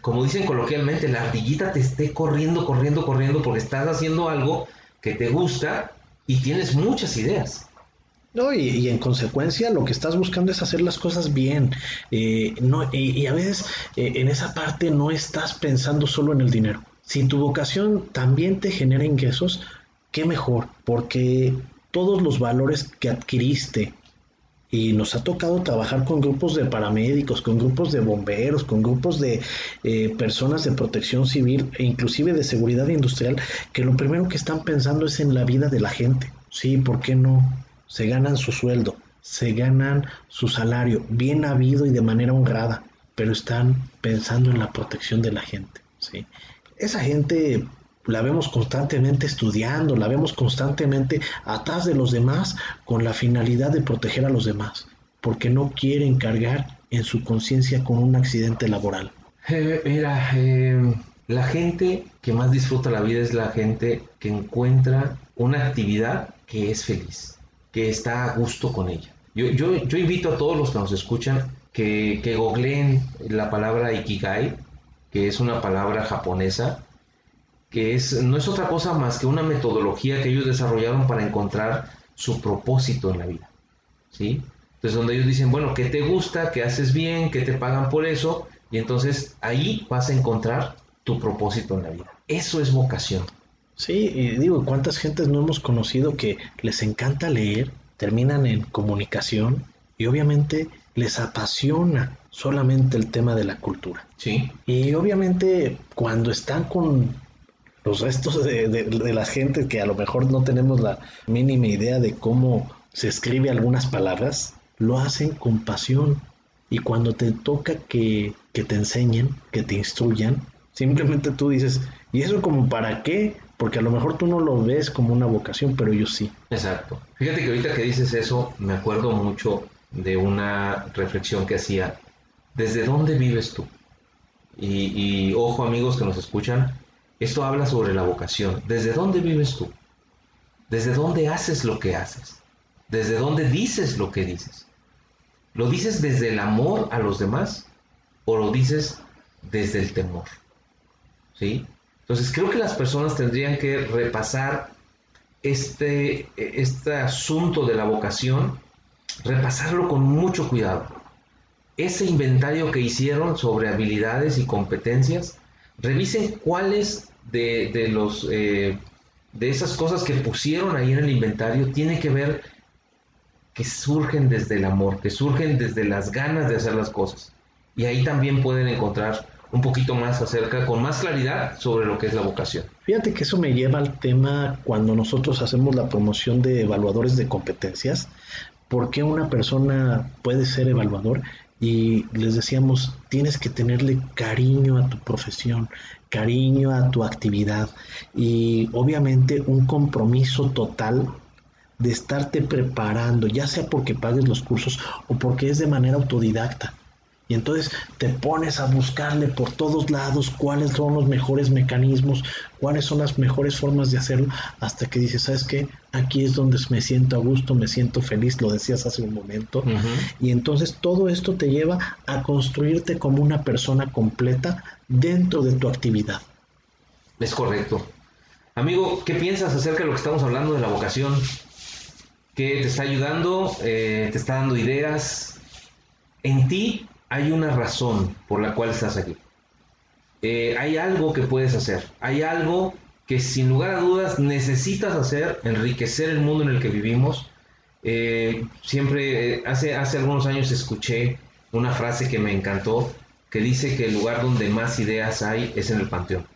como dicen coloquialmente, la ardillita te esté corriendo, corriendo, corriendo porque estás haciendo algo que te gusta y tienes muchas ideas. No, y, en consecuencia lo que estás buscando es hacer las cosas bien. Eh, no, y, a veces eh, en esa parte no estás pensando solo en el dinero. Si tu vocación también te genera ingresos, qué mejor, porque todos los valores que adquiriste y nos ha tocado trabajar con grupos de paramédicos, con grupos de bomberos, con grupos de eh, personas de protección civil e inclusive de seguridad industrial, que lo primero que están pensando es en la vida de la gente. Sí, ¿por qué no? Se ganan su sueldo, se ganan su salario, bien habido y de manera honrada, pero están pensando en la protección de la gente. ¿sí? Esa gente la vemos constantemente estudiando, la vemos constantemente atrás de los demás con la finalidad de proteger a los demás, porque no quieren cargar en su conciencia con un accidente laboral. Eh, mira, eh, la gente que más disfruta la vida es la gente que encuentra una actividad que es feliz, que está a gusto con ella. Yo, yo, yo invito a todos los que nos escuchan que, que googleen la palabra Ikigai, que es una palabra japonesa que es, no es otra cosa más que una metodología que ellos desarrollaron para encontrar su propósito en la vida. ¿sí? Entonces, donde ellos dicen, bueno, ¿qué te gusta? ¿Qué haces bien? ¿Qué te pagan por eso? Y entonces ahí vas a encontrar tu propósito en la vida. Eso es vocación. Sí, y digo, ¿cuántas gentes no hemos conocido que les encanta leer, terminan en comunicación y obviamente les apasiona solamente el tema de la cultura? Sí. Y obviamente cuando están con los restos de, de, la gente que a lo mejor no tenemos la mínima idea de cómo se escribe algunas palabras, lo hacen con pasión. Y cuando te toca que, que te enseñen, que te instruyan, simplemente tú dices, ¿y eso como para qué? Porque a lo mejor tú no lo ves como una vocación, pero yo sí. Exacto. Fíjate que ahorita que dices eso, me acuerdo mucho de una reflexión que hacía, ¿desde dónde vives tú? Y, y ojo amigos que nos escuchan, esto habla sobre la vocación. ¿Desde dónde vives tú? ¿Desde dónde haces lo que haces? ¿Desde dónde dices lo que dices? ¿Lo dices desde el amor a los demás o lo dices desde el temor? ¿Sí? Entonces creo que las personas tendrían que repasar este, este asunto de la vocación, repasarlo con mucho cuidado. Ese inventario que hicieron sobre habilidades y competencias, revisen cuáles de, los eh, de esas cosas que pusieron ahí en el inventario tiene que ver que surgen desde el amor, que surgen desde las ganas de hacer las cosas. Y ahí también pueden encontrar un poquito más acerca, con más claridad sobre lo que es la vocación. Fíjate que eso me lleva al tema cuando nosotros hacemos la promoción de evaluadores de competencias. ¿Por qué una persona puede ser evaluador? Y les decíamos, tienes que tenerle cariño a tu profesión, cariño a tu actividad y obviamente un compromiso total de estarte preparando, ya sea porque pagues los cursos o porque es de manera autodidacta. Y entonces te pones a buscarle por todos lados cuáles son los mejores mecanismos, cuáles son las mejores formas de hacerlo, hasta que dices, ¿sabes qué? Aquí es donde me siento a gusto, me siento feliz, lo decías hace un momento. Y entonces todo esto te lleva a construirte como una persona completa dentro de tu actividad. Es correcto. Amigo, ¿qué piensas acerca de lo que estamos hablando de la vocación? ¿Qué te está ayudando? Eh, ¿Te está dando ideas? En ti hay una razón por la cual estás aquí. Eh, hay algo que puedes hacer, hay algo que sin lugar a dudas necesitas hacer, enriquecer el mundo en el que vivimos. Eh, siempre, eh, hace, hace algunos años escuché una frase que me encantó, que dice que el lugar donde más ideas hay es en el panteón.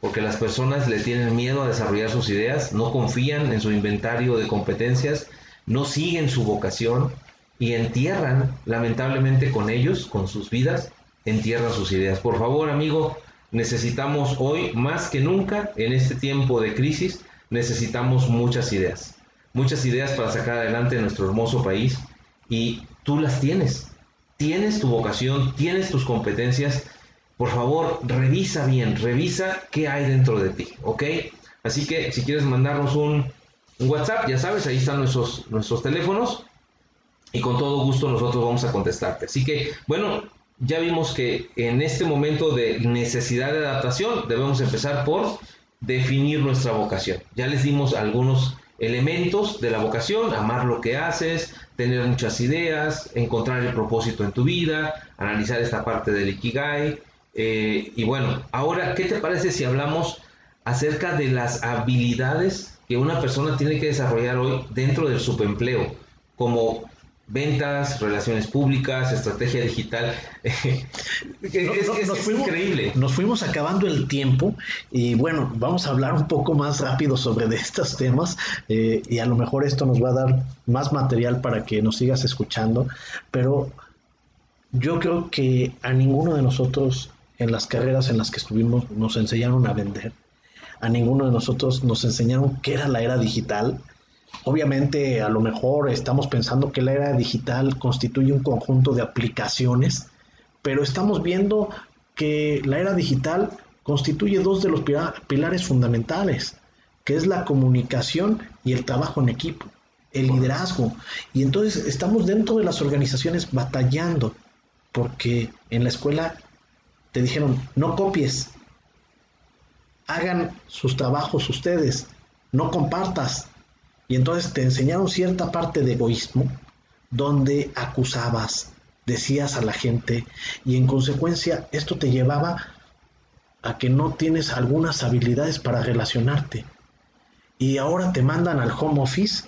Porque las personas le tienen miedo a desarrollar sus ideas, no confían en su inventario de competencias, no siguen su vocación y entierran, lamentablemente con ellos, con sus vidas, entierran sus ideas. Por favor, amigo, necesitamos hoy más que nunca, en este tiempo de crisis, necesitamos muchas ideas. Muchas ideas para sacar adelante nuestro hermoso país y tú las tienes. Tienes tu vocación, tienes tus competencias. Por favor, revisa bien, revisa qué hay dentro de ti, ¿ok? Así que si quieres mandarnos un, un WhatsApp, ya sabes, ahí están nuestros, nuestros teléfonos y con todo gusto nosotros vamos a contestarte. Así que, bueno, ya vimos que en este momento de necesidad de adaptación debemos empezar por definir nuestra vocación. Ya les dimos algunos elementos de la vocación, amar lo que haces, tener muchas ideas, encontrar el propósito en tu vida, analizar esta parte del Ikigai. Eh, y bueno, ahora, ¿qué te parece si hablamos acerca de las habilidades que una persona tiene que desarrollar hoy dentro del subempleo? Como ventas, relaciones públicas, estrategia digital. [laughs] es, nos fuimos, increíble. Nos fuimos acabando el tiempo y bueno, vamos a hablar un poco más rápido sobre de estos temas eh, y a lo mejor esto nos va a dar más material para que nos sigas escuchando, pero yo creo que a ninguno de nosotros en las carreras en las que estuvimos nos enseñaron a vender. A ninguno de nosotros nos enseñaron qué era la era digital, Obviamente, a lo mejor estamos pensando que la era digital constituye un conjunto de aplicaciones, pero estamos viendo que la era digital constituye dos de los pilares fundamentales, que es la comunicación y el trabajo en equipo, el liderazgo. Y entonces estamos dentro de las organizaciones batallando, porque en la escuela te dijeron, no copies, hagan sus trabajos ustedes, no compartas, y entonces te enseñaron cierta parte de egoísmo donde acusabas, decías a la gente y en consecuencia esto te llevaba a que no tienes algunas habilidades para relacionarte. Y ahora te mandan al home office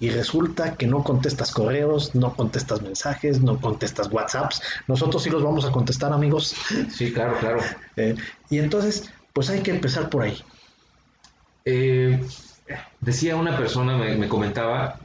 y resulta que no contestas correos, no contestas mensajes, no contestas WhatsApps. Nosotros sí los vamos a contestar, amigos. Sí, claro, claro. [laughs] Eh, y entonces, pues hay que empezar por ahí. Eh, decía una persona, me, comentaba,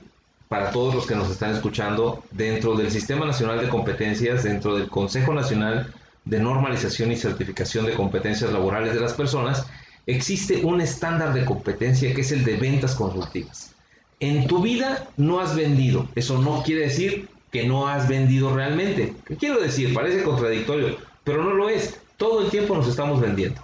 para todos los que nos están escuchando, dentro del Sistema Nacional de Competencias, dentro del Consejo Nacional de Normalización y Certificación de Competencias Laborales de las Personas, existe un estándar de competencia que es el de ventas consultivas. En tu vida no has vendido, eso no quiere decir que no has vendido realmente. ¿Qué quiero decir? Parece contradictorio, pero no lo es. Todo el tiempo nos estamos vendiendo.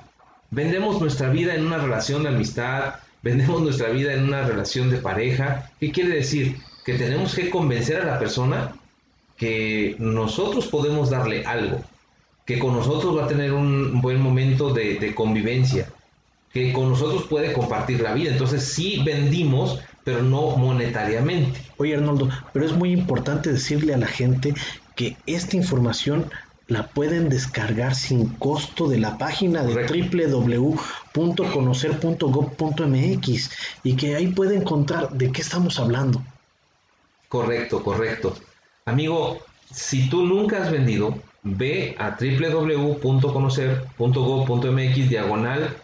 Vendemos nuestra vida en una relación de amistad, vendemos nuestra vida en una relación de pareja. ¿Qué quiere decir? Que tenemos que convencer a la persona que nosotros podemos darle algo, que con nosotros va a tener un buen momento de, convivencia, que con nosotros puede compartir la vida. Entonces sí vendimos, pero no monetariamente. Oye Arnoldo, pero es muy importante decirle a la gente que esta información la pueden descargar sin costo de la página de www.conocer.gov.mx y que ahí puede encontrar de qué estamos hablando. Correcto, correcto. Amigo, si tú nunca has vendido, ve a www.conocer.gov.mx diagonal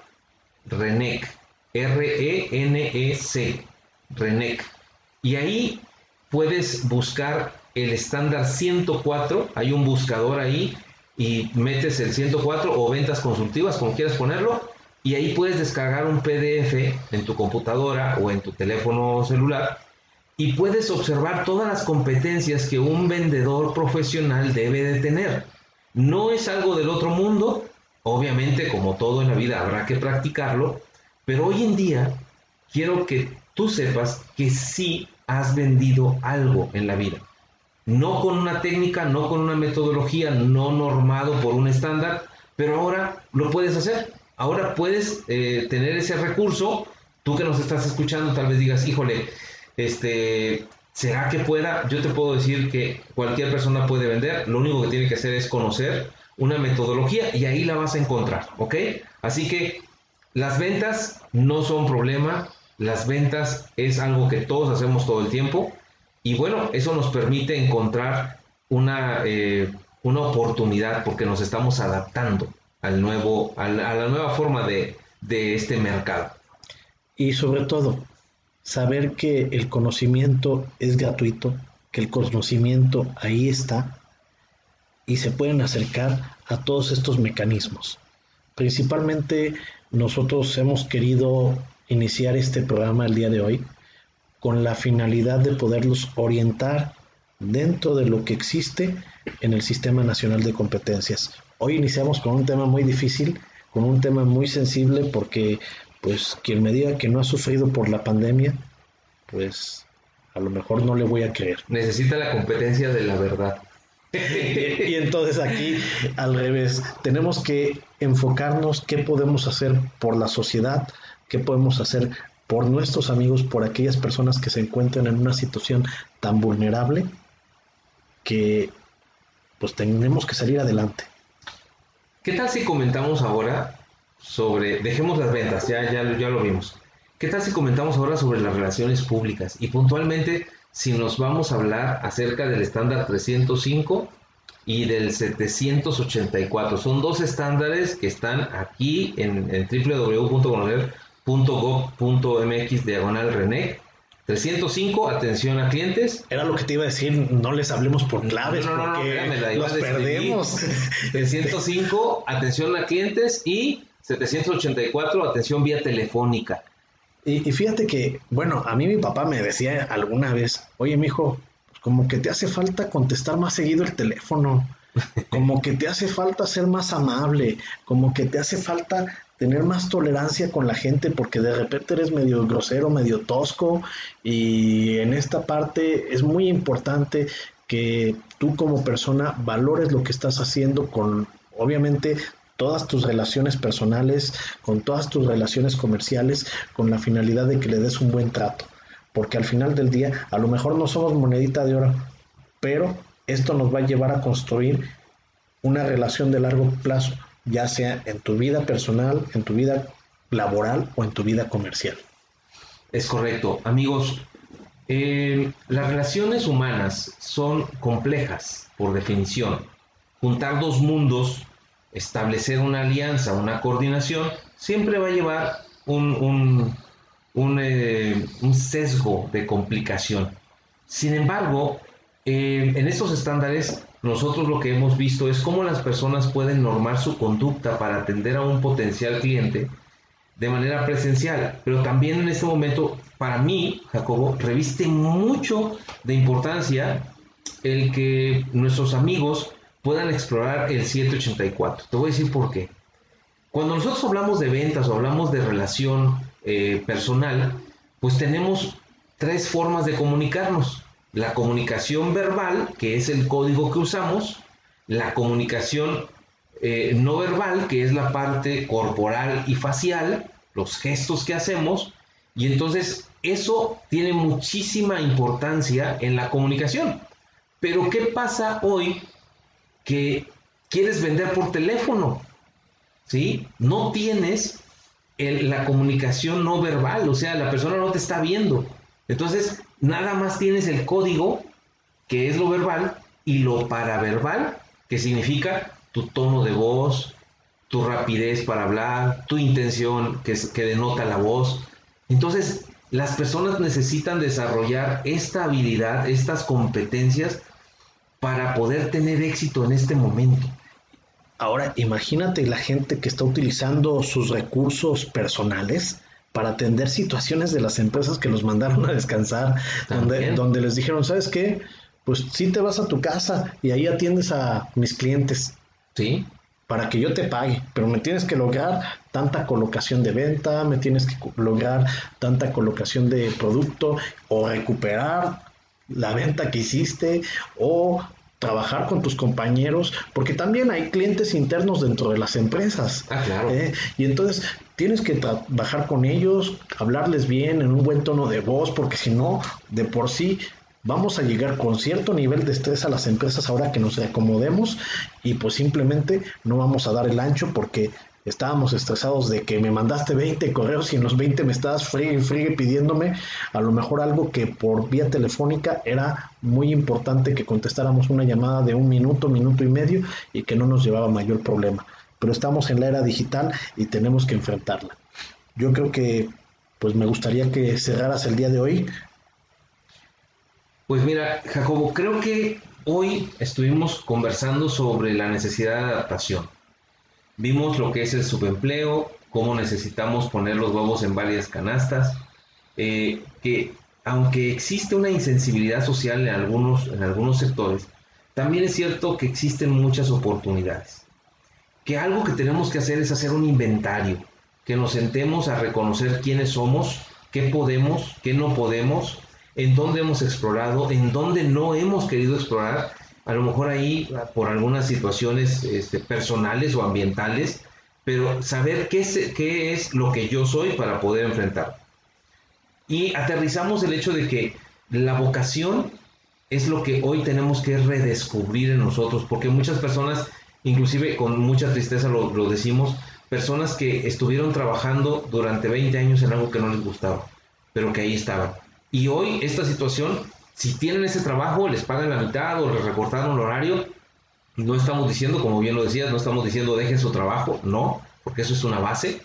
RENEC, R-E-N-E-C, RENEC. Y ahí puedes buscar el estándar 104, hay un buscador ahí y metes el 104 o ventas consultivas, como quieras ponerlo, y ahí puedes descargar un PDF en tu computadora o en tu teléfono celular y puedes observar todas las competencias que un vendedor profesional debe de tener. No es algo del otro mundo, obviamente como todo en la vida habrá que practicarlo, pero hoy en día quiero que tú sepas que sí has vendido algo en la vida no con una técnica, no con una metodología, no normado por un estándar, pero ahora lo puedes hacer. Ahora puedes eh, tener ese recurso. Tú que nos estás escuchando, tal vez digas, híjole, este, ¿será que pueda? Yo te puedo decir que cualquier persona puede vender. Lo único que tiene que hacer es conocer una metodología y ahí la vas a encontrar, ¿ok? Así que las ventas no son problema. Las ventas es algo que todos hacemos todo el tiempo y bueno, eso nos permite encontrar una, eh, una oportunidad porque nos estamos adaptando al nuevo, a la, nueva forma de, de este mercado. Y sobre todo, saber que el conocimiento es gratuito, que el conocimiento ahí está y se pueden acercar a todos estos mecanismos. Principalmente nosotros hemos querido iniciar este programa el día de hoy con la finalidad de poderlos orientar dentro de lo que existe en el Sistema Nacional de Competencias. Hoy iniciamos con un tema muy difícil, con un tema muy sensible, porque pues quien me diga que no ha sufrido por la pandemia, pues a lo mejor no le voy a creer. Necesita la competencia de la verdad. [laughs] y entonces aquí al revés, tenemos que enfocarnos qué podemos hacer por la sociedad, qué podemos hacer por nuestros amigos, por aquellas personas que se encuentran en una situación tan vulnerable que pues tenemos que salir adelante. ¿Qué tal si comentamos ahora sobre, dejemos las ventas, ya, ya, ya lo vimos. ¿Qué tal si comentamos ahora sobre las relaciones públicas y puntualmente si nos vamos a hablar acerca del estándar 305 y del 784. Son dos estándares que están aquí en, en www.conocer.gov.mx diagonal René 305, atención a clientes. Era lo que te iba a decir, no les hablemos por claves no, no, porque no, los perdemos. [laughs] 305, atención a clientes y 784, atención vía telefónica. Y, fíjate que, bueno, a mí mi papá me decía alguna vez, oye, mijo, como que te hace falta contestar más seguido el teléfono, como que te hace falta ser más amable, como que te hace falta tener más tolerancia con la gente porque de repente eres medio grosero, medio tosco y en esta parte es muy importante que tú como persona valores lo que estás haciendo con obviamente todas tus relaciones personales, con todas tus relaciones comerciales, con la finalidad de que le des un buen trato. Porque al final del día, a lo mejor no somos monedita de oro, pero esto nos va a llevar a construir una relación de largo plazo ya sea en tu vida personal, en tu vida laboral o en tu vida comercial. Es correcto. Amigos, las relaciones humanas son complejas por definición. Juntar dos mundos, establecer una alianza, una coordinación, siempre va a llevar un, un, eh, sesgo de complicación. Sin embargo, eh, en estos estándares nosotros lo que hemos visto es cómo las personas pueden normar su conducta para atender a un potencial cliente de manera presencial, pero también en este momento, para mí, Jacobo, reviste mucho de importancia el que nuestros amigos puedan explorar el 784. Te voy a decir por qué. Cuando nosotros hablamos de ventas o hablamos de relación eh, personal, pues tenemos tres formas de comunicarnos la comunicación verbal, que es el código que usamos, la comunicación eh, no verbal, que es la parte corporal y facial, los gestos que hacemos, y entonces eso tiene muchísima importancia en la comunicación. Pero ¿qué pasa hoy que quieres vender por teléfono? ¿Sí? No tienes la comunicación no verbal, o sea, la persona no te está viendo. Entonces, nada más tienes el código, que es lo verbal, y lo paraverbal, que significa tu tono de voz, tu rapidez para hablar, tu intención que, que denota la voz. Entonces, las personas necesitan desarrollar esta habilidad, estas competencias para poder tener éxito en este momento. Ahora, imagínate la gente que está utilizando sus recursos personales para atender situaciones de las empresas que los mandaron a descansar, donde, donde, les dijeron, ¿sabes qué? Pues sí te vas a tu casa y ahí atiendes a mis clientes. Sí. Para que yo te pague, pero me tienes que lograr tanta colocación de venta, me tienes que lograr tanta colocación de producto o recuperar la venta que hiciste o trabajar con tus compañeros, porque también hay clientes internos dentro de las empresas. Ah, claro. ¿eh? Y entonces tienes que trabajar con ellos, hablarles bien, en un buen tono de voz, porque si no, de por sí vamos a llegar con cierto nivel de estrés a las empresas ahora que nos acomodemos y pues simplemente no vamos a dar el ancho porque estábamos estresados de que me mandaste 20 correos y en los 20 me estabas friegue friegue pidiéndome. A lo mejor algo que por vía telefónica era muy importante que contestáramos una llamada de un minuto, minuto y medio y que no nos llevaba mayor problema pero estamos en la era digital y tenemos que enfrentarla. Yo creo que pues me gustaría que cerraras el día de hoy. Pues mira, Jacobo, creo que hoy estuvimos conversando sobre la necesidad de adaptación. Vimos lo que es el subempleo, cómo necesitamos poner los huevos en varias canastas, eh, que aunque existe una insensibilidad social en algunos, en algunos sectores, también es cierto que existen muchas oportunidades que algo que tenemos que hacer es hacer un inventario, que nos sentemos a reconocer quiénes somos, qué podemos, qué no podemos, en dónde hemos explorado, en dónde no hemos querido explorar, a lo mejor ahí por algunas situaciones este, personales o ambientales, pero saber qué es, qué es lo que yo soy para poder enfrentar. Y aterrizamos el hecho de que la vocación es lo que hoy tenemos que redescubrir en nosotros, porque muchas personas inclusive con mucha tristeza lo, decimos, personas que estuvieron trabajando durante 20 años en algo que no les gustaba, pero que ahí estaban. Y hoy esta situación Si tienen ese trabajo, les pagan la mitad o les recortaron el horario. No estamos diciendo, como bien lo decías, no estamos diciendo dejen su trabajo, no, porque eso es una base,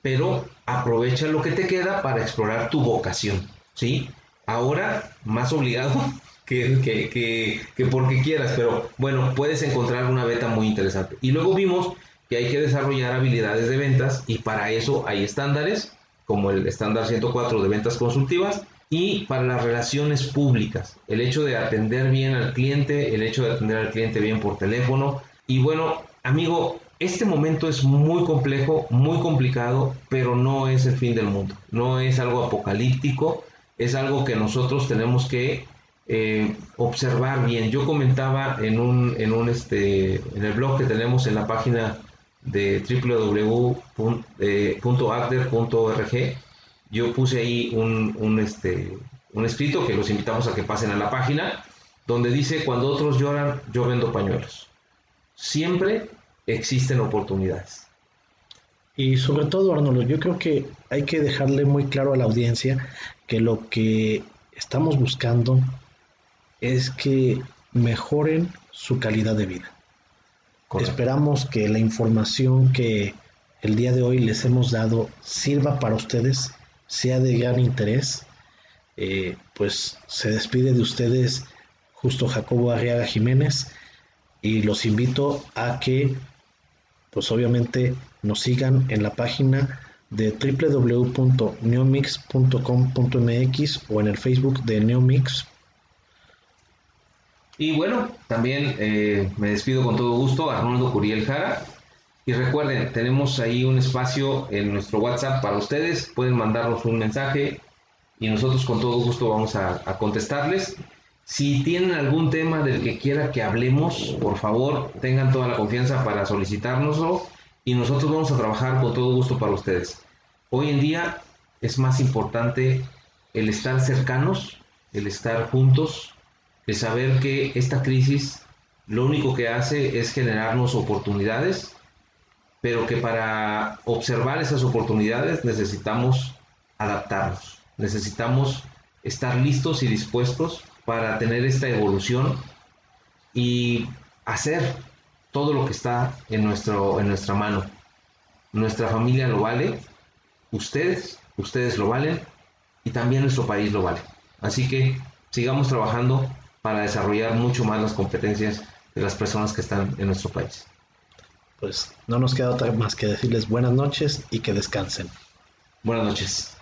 pero aprovecha lo que te queda para explorar tu vocación, ¿sí? Ahora, más obligado que, que, que, porque quieras, pero bueno, puedes encontrar una beta muy interesante. Y luego vimos que hay que desarrollar habilidades de ventas y para eso hay estándares, como el estándar 104 de ventas consultivas, y para las relaciones públicas, el hecho de atender bien al cliente, el hecho de atender al cliente bien por teléfono. Y bueno, amigo, este momento es muy complejo, muy complicado, pero no es el fin del mundo, no es algo apocalíptico, es algo que nosotros tenemos que eh, observar bien. Yo comentaba en un, en un este, en el blog que tenemos en la página de www.acder.org, yo puse ahí un, un, este, un escrito que los invitamos a que pasen a la página, donde dice, cuando otros lloran, yo vendo pañuelos. Siempre existen oportunidades. Y sobre todo, Arnoldo, yo creo que hay que dejarle muy claro a la audiencia que lo que estamos buscando es que mejoren su calidad de vida. Esperamos que la información que el día de hoy les hemos dado sirva para ustedes, sea de gran interés. Eh, pues se despide de ustedes justo Jacobo Arriaga Jiménez y los invito a que pues obviamente nos sigan en la página de www.neomix.com.mx o en el Facebook de Neomix. Y bueno, también eh, me despido con todo gusto, Arnoldo Curiel Jara. Y recuerden, tenemos ahí un espacio en nuestro WhatsApp para ustedes. Pueden mandarnos un mensaje y nosotros con todo gusto vamos a, a contestarles. Si tienen algún tema del que quiera que hablemos, por favor, tengan toda la confianza para solicitárnoslo y nosotros vamos a trabajar con todo gusto para ustedes. Hoy en día es más importante el estar cercanos, el estar juntos, el saber que esta crisis lo único que hace es generarnos oportunidades, pero que para observar esas oportunidades necesitamos adaptarnos, necesitamos estar listos y dispuestos para tener esta evolución y hacer todo lo que está en, nuestro, en nuestra mano. Nuestra familia lo vale, ustedes, ustedes lo valen y también nuestro país lo vale. Así que sigamos trabajando para desarrollar mucho más las competencias de las personas que están en nuestro país. Pues no nos queda otra más que decirles buenas noches y que descansen. Buenas noches.